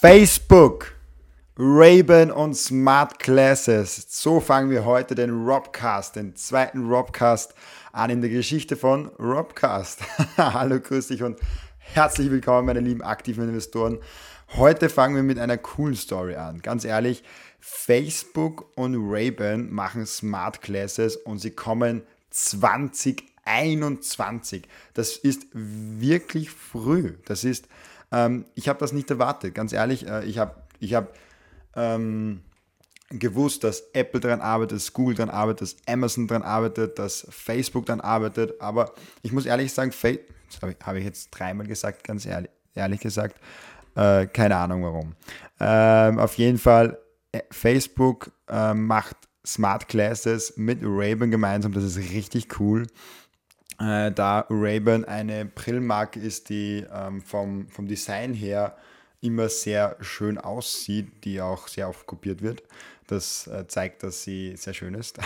Facebook, Raven und Smart Classes. So fangen wir heute den Robcast, den zweiten Robcast an in der Geschichte von Robcast. Hallo, grüß dich und herzlich willkommen, meine lieben aktiven Investoren. Heute fangen wir mit einer coolen Story an. Ganz ehrlich, Facebook und Raven machen Smart Classes und sie kommen 2021. Das ist wirklich früh. Das ist ähm, ich habe das nicht erwartet, ganz ehrlich. Äh, ich habe ich hab, ähm, gewusst, dass Apple daran arbeitet, dass Google daran arbeitet, dass Amazon daran arbeitet, dass Facebook daran arbeitet. Aber ich muss ehrlich sagen, habe ich, hab ich jetzt dreimal gesagt, ganz ehrlich, ehrlich gesagt. Äh, keine Ahnung warum. Ähm, auf jeden Fall, äh, Facebook äh, macht Smart Classes mit Raven gemeinsam. Das ist richtig cool äh, da Ray-Ban eine Brillmarke ist, die ähm, vom, vom Design her immer sehr schön aussieht, die auch sehr oft kopiert wird. Das äh, zeigt, dass sie sehr schön ist.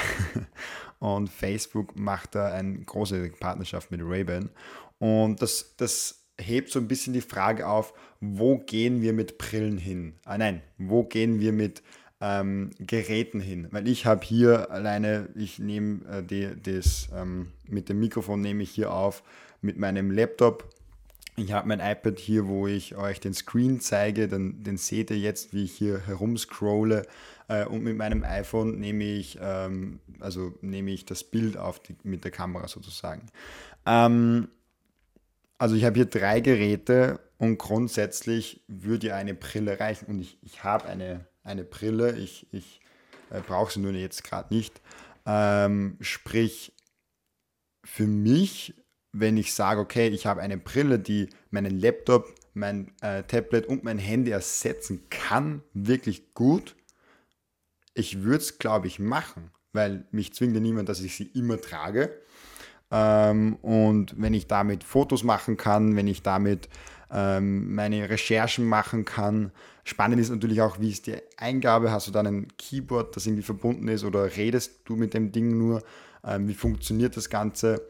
und Facebook macht da eine große Partnerschaft mit Ray-Ban. Und das, das hebt so ein bisschen die Frage auf, wo gehen wir mit Brillen hin? Ah nein, wo gehen wir mit ähm, Geräten hin. Weil ich habe hier alleine, ich nehme äh, die, das ähm, mit dem Mikrofon nehme ich hier auf mit meinem Laptop. Ich habe mein iPad hier, wo ich euch den Screen zeige, dann, den seht ihr jetzt, wie ich hier herumscrolle. Äh, und mit meinem iPhone nehme ich, ähm, also nehme ich das Bild auf die, mit der Kamera sozusagen. Ähm, also ich habe hier drei Geräte und grundsätzlich würde ja eine Brille reichen. Und ich, ich habe eine eine Brille. Ich, ich äh, brauche sie nur jetzt gerade nicht. Ähm, sprich, für mich, wenn ich sage, okay, ich habe eine Brille, die meinen Laptop, mein äh, Tablet und mein Handy ersetzen kann, wirklich gut, ich würde es, glaube ich, machen, weil mich zwingt ja niemand, dass ich sie immer trage. Ähm, und wenn ich damit Fotos machen kann, wenn ich damit ähm, meine Recherchen machen kann. Spannend ist natürlich auch, wie ist die Eingabe? Hast du dann ein Keyboard, das irgendwie verbunden ist oder redest du mit dem Ding nur? Ähm, wie funktioniert das Ganze?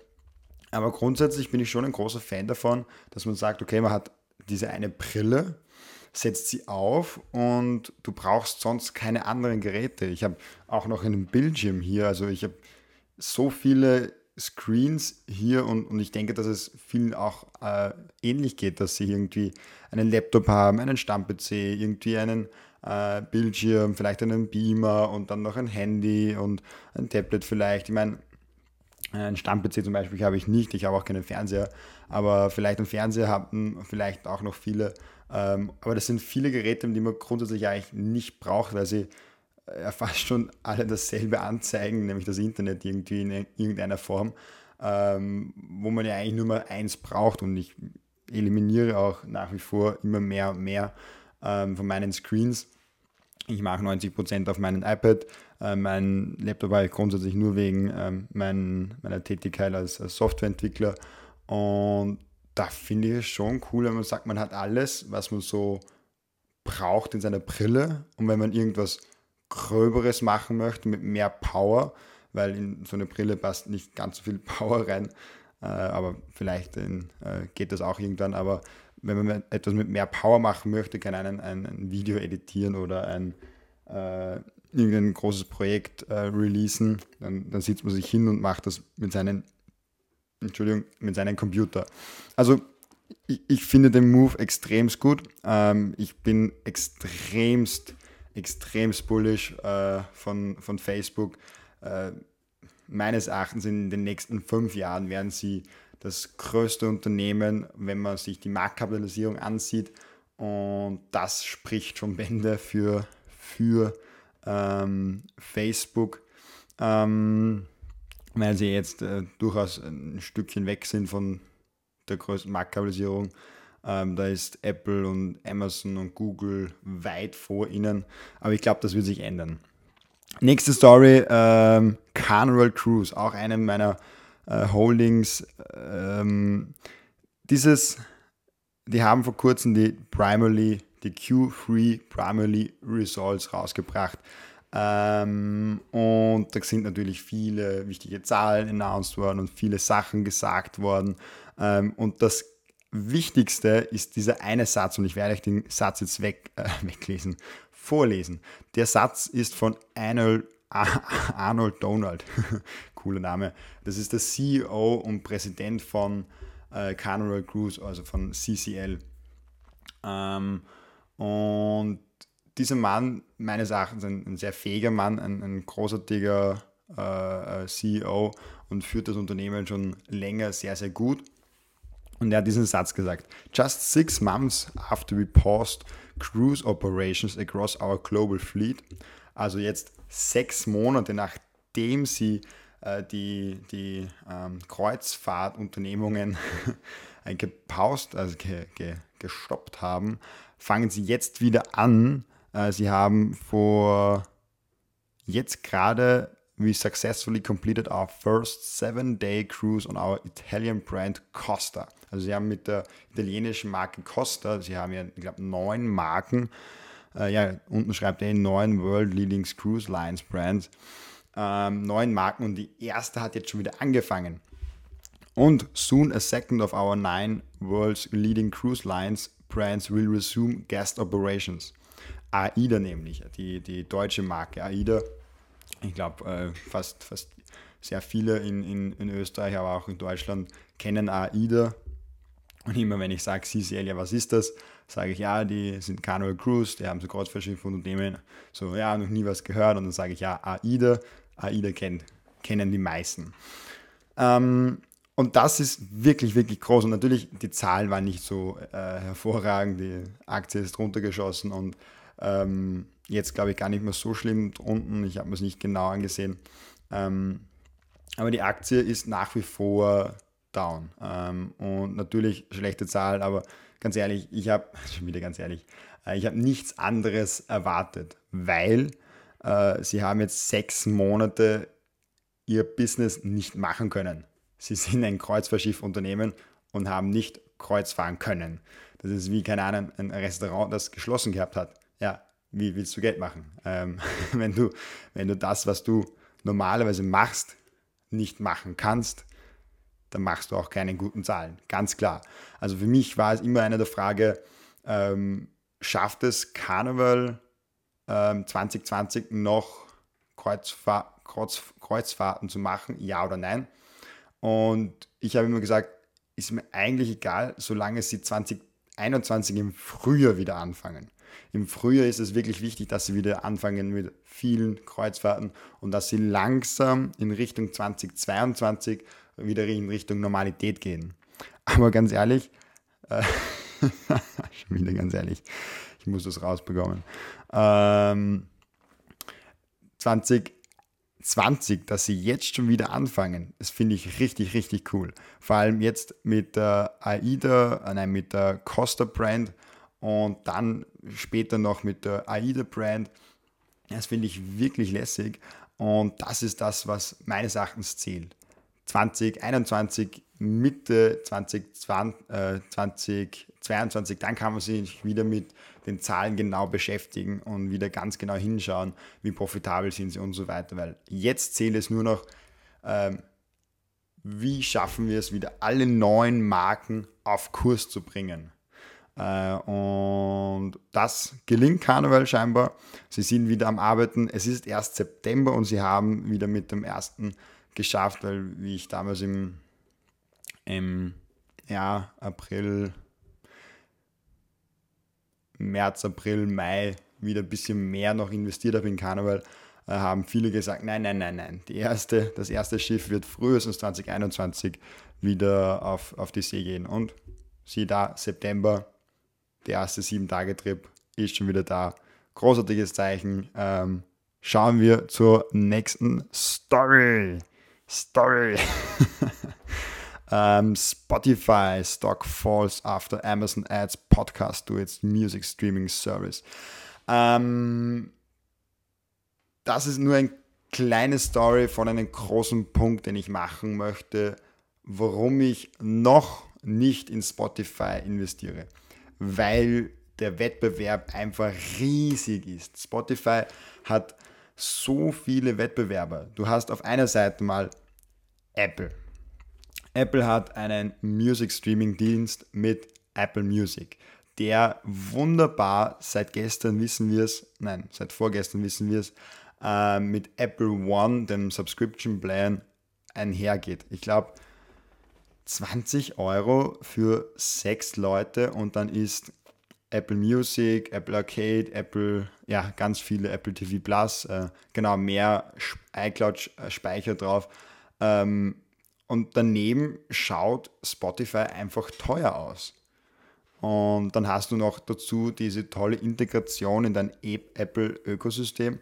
Aber grundsätzlich bin ich schon ein großer Fan davon, dass man sagt, okay, man hat diese eine Brille, setzt sie auf und du brauchst sonst keine anderen Geräte. Ich habe auch noch einen Bildschirm hier, also ich habe so viele Screens hier und, und ich denke, dass es vielen auch äh, ähnlich geht, dass sie irgendwie einen Laptop haben, einen Stamm-PC, irgendwie einen äh, Bildschirm, vielleicht einen Beamer und dann noch ein Handy und ein Tablet vielleicht. Ich meine, ein Stamm-PC zum Beispiel habe ich nicht, ich habe auch keinen Fernseher, aber vielleicht einen Fernseher haben vielleicht auch noch viele. Ähm, aber das sind viele Geräte, die man grundsätzlich eigentlich nicht braucht, weil sie ja fast schon alle dasselbe anzeigen, nämlich das Internet irgendwie in irgendeiner Form, ähm, wo man ja eigentlich nur mal eins braucht und ich eliminiere auch nach wie vor immer mehr und mehr ähm, von meinen Screens. Ich mache 90% auf meinem iPad. Äh, mein Laptop habe ich grundsätzlich nur wegen ähm, mein, meiner Tätigkeit als, als Softwareentwickler. Und da finde ich es schon cool, wenn man sagt, man hat alles, was man so braucht in seiner Brille. Und wenn man irgendwas Gröberes machen möchte mit mehr Power, weil in so eine Brille passt nicht ganz so viel Power rein, äh, aber vielleicht in, äh, geht das auch irgendwann. Aber wenn man etwas mit mehr Power machen möchte, kann einen ein, Video editieren oder ein äh, irgendein großes Projekt äh, releasen, dann, dann sitzt man sich hin und macht das mit seinen, Entschuldigung, mit seinem Computer. Also ich, ich finde den Move extremst gut. Ähm, ich bin extremst extrem bullish äh, von, von Facebook. Äh, meines Erachtens in den nächsten fünf Jahren werden sie das größte Unternehmen, wenn man sich die Marktkapitalisierung ansieht. Und das spricht schon Bände für, für ähm, Facebook, ähm, weil sie jetzt äh, durchaus ein Stückchen weg sind von der größten Marktkapitalisierung ähm, da ist Apple und Amazon und Google weit vor ihnen. Aber ich glaube, das wird sich ändern. Nächste Story, ähm, Carnival Cruise, auch eine meiner äh, Holdings. Ähm, dieses, die haben vor kurzem die Primarily, die Q3 Primarily Results rausgebracht. Ähm, und da sind natürlich viele wichtige Zahlen announced worden und viele Sachen gesagt worden. Ähm, und das Wichtigste ist dieser eine Satz und ich werde euch den Satz jetzt weg, äh, weglesen, vorlesen. Der Satz ist von Arnold, Arnold Donald, cooler Name. Das ist der CEO und Präsident von äh, Carnival Cruise, also von CCL. Ähm, und dieser Mann, meines Erachtens ein, ein sehr fähiger Mann, ein, ein großartiger äh, äh CEO und führt das Unternehmen schon länger sehr, sehr gut. Und er hat diesen Satz gesagt: Just six months after we paused cruise operations across our global fleet, also jetzt sechs Monate nachdem sie äh, die, die ähm, Kreuzfahrtunternehmungen gepaust, also ge, ge, gestoppt haben, fangen sie jetzt wieder an. Äh, sie haben vor jetzt gerade we successfully completed our first seven-day cruise on our Italian brand Costa. Also sie haben mit der italienischen Marke Costa, sie haben ja, ich glaube, neun Marken, äh, ja, unten schreibt er neun World Leading Cruise Lines Brands, ähm, neun Marken und die erste hat jetzt schon wieder angefangen. Und soon a second of our nine world's leading cruise lines brands will resume guest operations. AIDA nämlich, die, die deutsche Marke AIDA ich glaube, äh, fast, fast sehr viele in, in, in Österreich, aber auch in Deutschland kennen AIDA. Und immer wenn ich sage CCL, ja, was ist das? Sage ich, ja, die sind Carnival Cruise, die haben so Kreuzfahrtschiffe und Unternehmen. So, ja, noch nie was gehört. Und dann sage ich, ja, AIDA. AIDA kennt, kennen die meisten. Ähm, und das ist wirklich, wirklich groß. Und natürlich, die Zahlen waren nicht so äh, hervorragend. Die Aktie ist runtergeschossen und ähm, Jetzt glaube ich gar nicht mehr so schlimm unten. Ich habe mir es nicht genau angesehen. Ähm, aber die Aktie ist nach wie vor down. Ähm, und natürlich schlechte Zahl, aber ganz ehrlich, ich habe, schon wieder ganz ehrlich, äh, ich habe nichts anderes erwartet, weil äh, sie haben jetzt sechs Monate ihr Business nicht machen können. Sie sind ein Kreuzfahrtschiffunternehmen und haben nicht Kreuz fahren können. Das ist wie, keine Ahnung, ein Restaurant, das geschlossen gehabt hat. Ja, wie willst du Geld machen? Ähm, wenn, du, wenn du das, was du normalerweise machst, nicht machen kannst, dann machst du auch keine guten Zahlen. Ganz klar. Also für mich war es immer eine der Frage, ähm, schafft es Karneval ähm, 2020 noch Kreuzfahr Kreuz Kreuzfahrten zu machen, ja oder nein? Und ich habe immer gesagt, ist mir eigentlich egal, solange sie 2021 im Frühjahr wieder anfangen. Im Frühjahr ist es wirklich wichtig, dass sie wieder anfangen mit vielen Kreuzfahrten und dass sie langsam in Richtung 2022 wieder in Richtung Normalität gehen. Aber ganz ehrlich, äh, schon wieder ganz ehrlich, ich muss das rausbekommen. Ähm, 2020, dass sie jetzt schon wieder anfangen, das finde ich richtig, richtig cool. Vor allem jetzt mit der AIDA, äh, nein, mit der Costa Brand und dann später noch mit der AIDA Brand. Das finde ich wirklich lässig und das ist das, was meines Erachtens zählt. 2021, Mitte 2020, äh, 2022, dann kann man sich wieder mit den Zahlen genau beschäftigen und wieder ganz genau hinschauen, wie profitabel sind sie und so weiter. Weil jetzt zählt es nur noch, ähm, wie schaffen wir es wieder, alle neuen Marken auf Kurs zu bringen. Äh, und das gelingt Karneval scheinbar. Sie sind wieder am Arbeiten. Es ist erst September und sie haben wieder mit dem ersten geschafft, weil wie ich damals im, im ja, April, März, April, Mai wieder ein bisschen mehr noch investiert habe in Karneval, äh, haben viele gesagt, nein, nein, nein, nein, die erste, das erste Schiff wird frühestens 2021 wieder auf, auf die See gehen. Und sieh da, September der erste Sieben-Tage-Trip ist schon wieder da. Großartiges Zeichen. Ähm, schauen wir zur nächsten Story. Story. um, ähm, Spotify stock falls after Amazon adds podcast to its music streaming service. Um, ähm, das ist nur eine kleine Story von einem großen Punkt, den ich machen möchte, warum ich noch nicht in Spotify investiere weil der Wettbewerb einfach riesig ist. Spotify hat so viele Wettbewerber. Du hast auf einer Seite mal Apple. Apple hat einen Music Streaming Dienst mit Apple Music, der wunderbar seit gestern wissen wir es, nein, seit vorgestern wissen wir es, äh, mit Apple One, dem Subscription Plan, einhergeht. Ich glaube, 20 Euro für sechs Leute und dann ist Apple Music, Apple Arcade, Apple, ja, ganz viele Apple TV Plus, äh, genau, mehr iCloud-Speicher drauf. Ähm, und daneben schaut Spotify einfach teuer aus. Und dann hast du noch dazu diese tolle Integration in dein Apple-Ökosystem,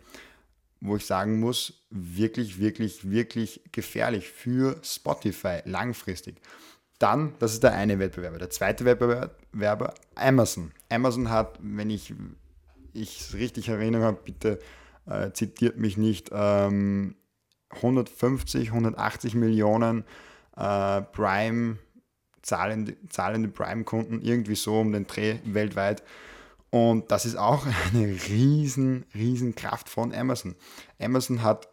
wo ich sagen muss, wirklich, wirklich, wirklich gefährlich für Spotify langfristig. Dann, das ist der eine Wettbewerber. Der zweite Wettbewerber, Amazon. Amazon hat, wenn ich es richtig erinnere, bitte äh, zitiert mich nicht, ähm, 150, 180 Millionen äh, Prime, zahlende, zahlende Prime-Kunden, irgendwie so um den Dreh weltweit. Und das ist auch eine riesen, riesen Kraft von Amazon. Amazon hat,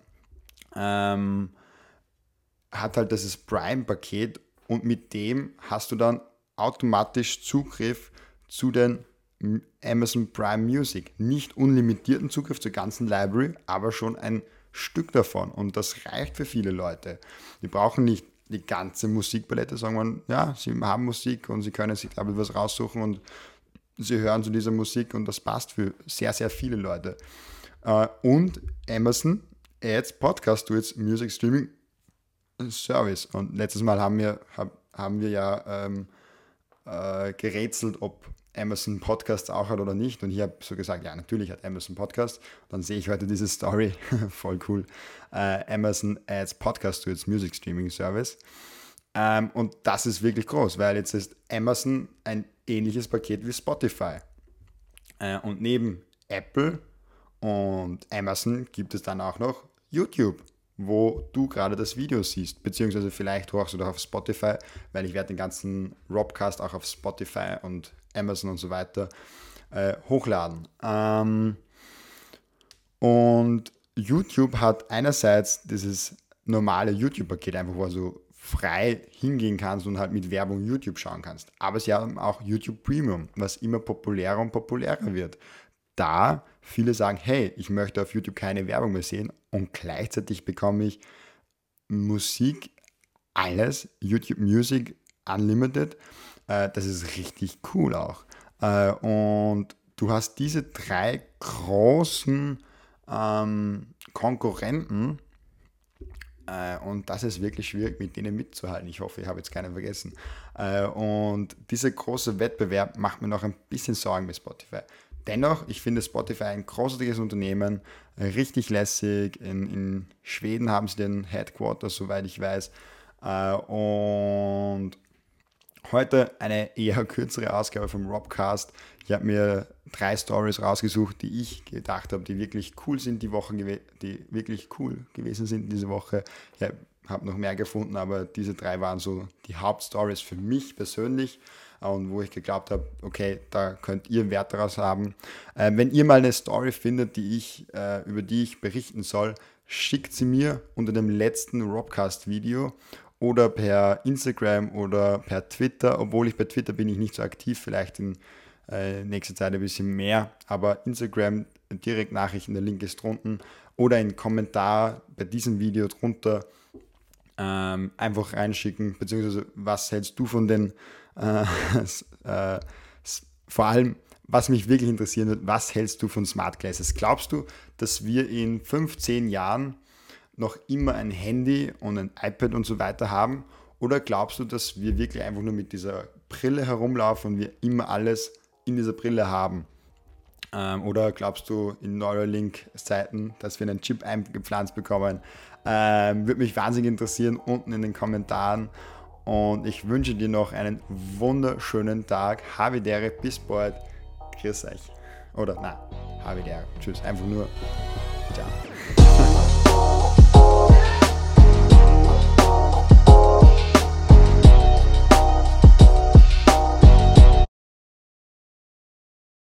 ähm, hat halt dieses Prime-Paket und mit dem hast du dann automatisch Zugriff zu den Amazon Prime Music. Nicht unlimitierten Zugriff zur ganzen Library, aber schon ein Stück davon. Und das reicht für viele Leute. Die brauchen nicht die ganze Musikpalette, sagen wir, ja, sie haben Musik und sie können sich, ich, was raussuchen und sie hören zu dieser Musik und das passt für sehr, sehr viele Leute. Äh, und Amazon Ads Podcast to its Music Streaming Service. Und letztes Mal haben wir, haben wir ja ähm, äh, gerätselt, ob Amazon Podcast auch hat oder nicht. Und ich habe so gesagt, ja, natürlich hat Amazon Podcast. Dann sehe ich heute diese Story, voll cool. Äh, Amazon adds Podcast to its Music Streaming Service. Ähm, und das ist wirklich groß, weil jetzt ist Amazon ein ähnliches Paket wie Spotify. Äh, und neben Apple und Amazon gibt es dann auch noch YouTube wo du gerade das Video siehst, beziehungsweise vielleicht hörst du doch auf Spotify, weil ich werde den ganzen Robcast auch auf Spotify und Amazon und so weiter äh, hochladen. Ähm, und YouTube hat einerseits dieses normale YouTube-Paket, einfach wo du frei hingehen kannst und halt mit Werbung YouTube schauen kannst. Aber sie haben auch YouTube Premium, was immer populärer und populärer wird. Da viele sagen, hey, ich möchte auf YouTube keine Werbung mehr sehen und gleichzeitig bekomme ich Musik, alles, YouTube Music Unlimited. Äh, das ist richtig cool auch. Äh, und du hast diese drei großen ähm, Konkurrenten äh, und das ist wirklich schwierig, mit denen mitzuhalten. Ich hoffe, ich habe jetzt keinen vergessen. Äh, und dieser große Wettbewerb macht mir noch ein bisschen Sorgen mit Spotify. Dennoch, ich finde Spotify ein großartiges Unternehmen, richtig lässig. In, in Schweden haben sie den Headquarter, soweit ich weiß. Äh, und heute eine eher kürzere Ausgabe vom Robcast. Ich habe mir drei Stories rausgesucht, die ich gedacht habe, die wirklich cool sind die Woche, die wirklich cool gewesen sind diese Woche. Ich habe noch mehr gefunden, aber diese drei waren so die Hauptstories für mich persönlich und wo ich geglaubt habe, okay, da könnt ihr Wert daraus haben. Äh, wenn ihr mal eine Story findet, die ich, äh, über die ich berichten soll, schickt sie mir unter dem letzten Robcast-Video oder per Instagram oder per Twitter, obwohl ich bei Twitter bin ich nicht so aktiv, vielleicht in äh, nächster Zeit ein bisschen mehr, aber Instagram direkt Nachrichten, der Link ist drunten. Oder ein Kommentar bei diesem Video drunter ähm, einfach reinschicken, beziehungsweise was hältst du von den äh, äh, vor allem, was mich wirklich interessieren wird, was hältst du von Smart Glasses? Glaubst du, dass wir in 15 Jahren noch immer ein Handy und ein iPad und so weiter haben? Oder glaubst du, dass wir wirklich einfach nur mit dieser Brille herumlaufen und wir immer alles in dieser Brille haben? Ähm, oder glaubst du in Neuralink-Zeiten, dass wir einen Chip eingepflanzt bekommen? Ähm, würde mich wahnsinnig interessieren unten in den Kommentaren. Und ich wünsche dir noch einen wunderschönen Tag. Havidere, bis bald. Grüß euch. Oder nein, Havidere. Tschüss. Einfach nur